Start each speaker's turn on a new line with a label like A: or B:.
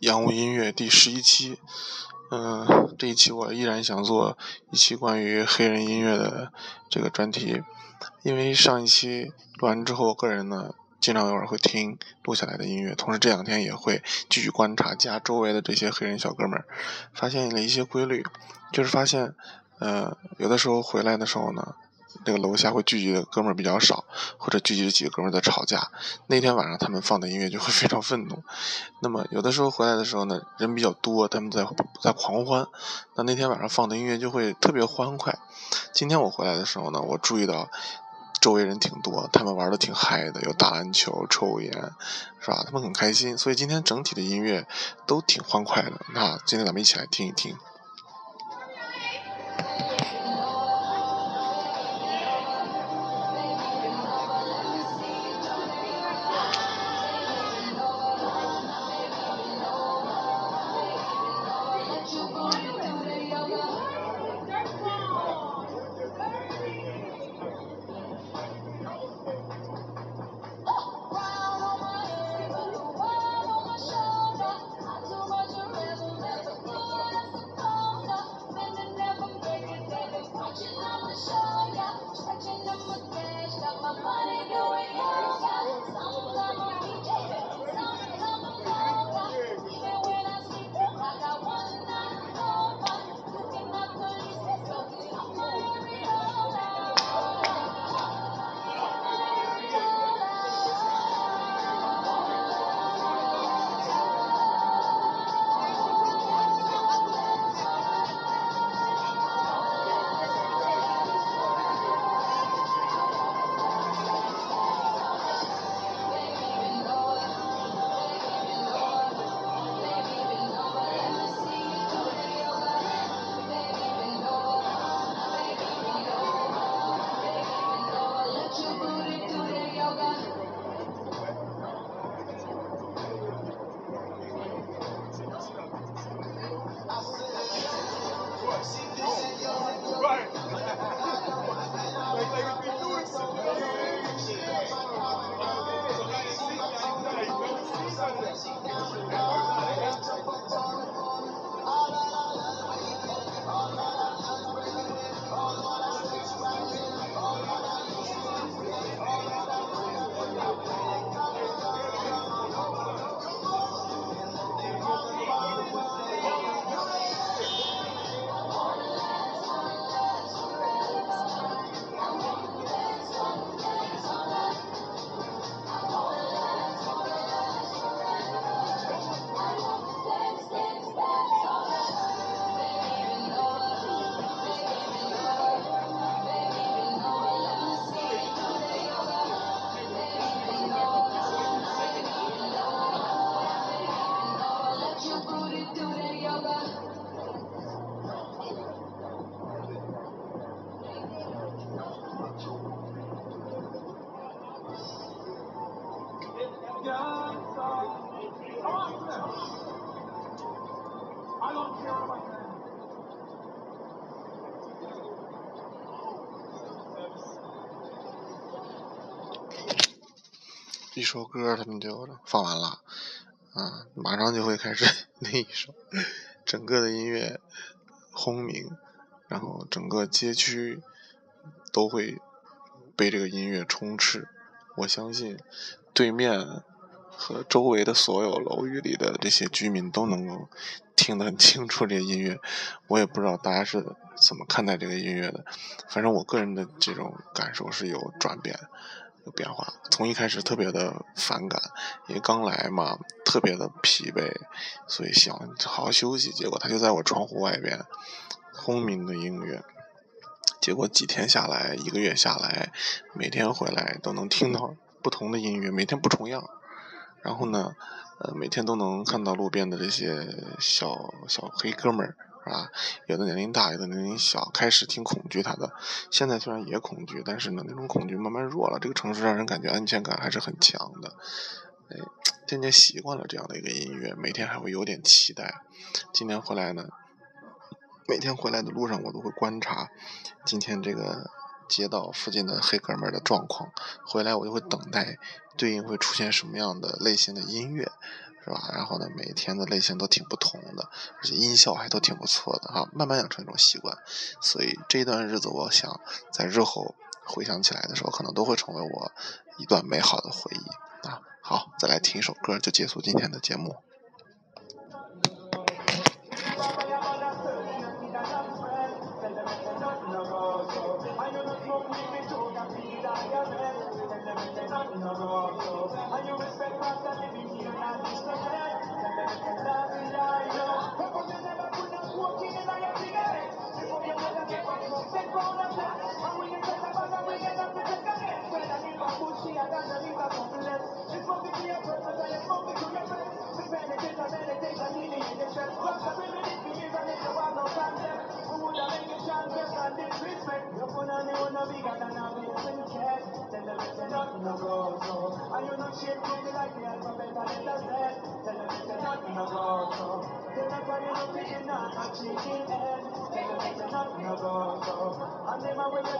A: 洋务音乐第十一期，嗯，这一期我依然想做一期关于黑人音乐的这个专题，因为上一期录完之后，个人呢经常偶尔会听录下来的音乐，同时这两天也会继续观察家周围的这些黑人小哥们儿，发现了一些规律，就是发现，呃，有的时候回来的时候呢。那个楼下会聚集的哥们儿比较少，或者聚集的几个哥们儿在吵架。那天晚上他们放的音乐就会非常愤怒。那么有的时候回来的时候呢，人比较多，他们在在狂欢。那那天晚上放的音乐就会特别欢快。今天我回来的时候呢，我注意到周围人挺多，他们玩的挺嗨的，有打篮球、抽烟，是吧？他们很开心，所以今天整体的音乐都挺欢快的。那今天咱们一起来听一听。一首歌他们就放完了，啊，马上就会开始 另一首，整个的音乐轰鸣，然后整个街区都会被这个音乐充斥。我相信对面和周围的所有楼宇里的这些居民都能够听得很清楚这个音乐。我也不知道大家是怎么看待这个音乐的，反正我个人的这种感受是有转变。有变化，从一开始特别的反感，因为刚来嘛，特别的疲惫，所以想好好休息。结果他就在我窗户外边轰鸣的音乐，结果几天下来，一个月下来，每天回来都能听到不同的音乐，每天不重样。然后呢，呃，每天都能看到路边的这些小小黑哥们儿。啊，有的年龄大，有的年龄小，开始挺恐惧他的。现在虽然也恐惧，但是呢，那种恐惧慢慢弱了。这个城市让人感觉安全感还是很强的。哎，渐渐习惯了这样的一个音乐，每天还会有点期待。今天回来呢，每天回来的路上我都会观察今天这个街道附近的黑哥们的状况。回来我就会等待对应会出现什么样的类型的音乐。
B: 是吧？然后呢，每天的类型都挺不同的，而且音效还都挺不错的哈。慢慢养成一种习惯，所以这段日子，我想在日后回想起来的时候，可能都会成为我一段美好的回忆啊。好，再来听一首歌，就结束今天的节目。with it.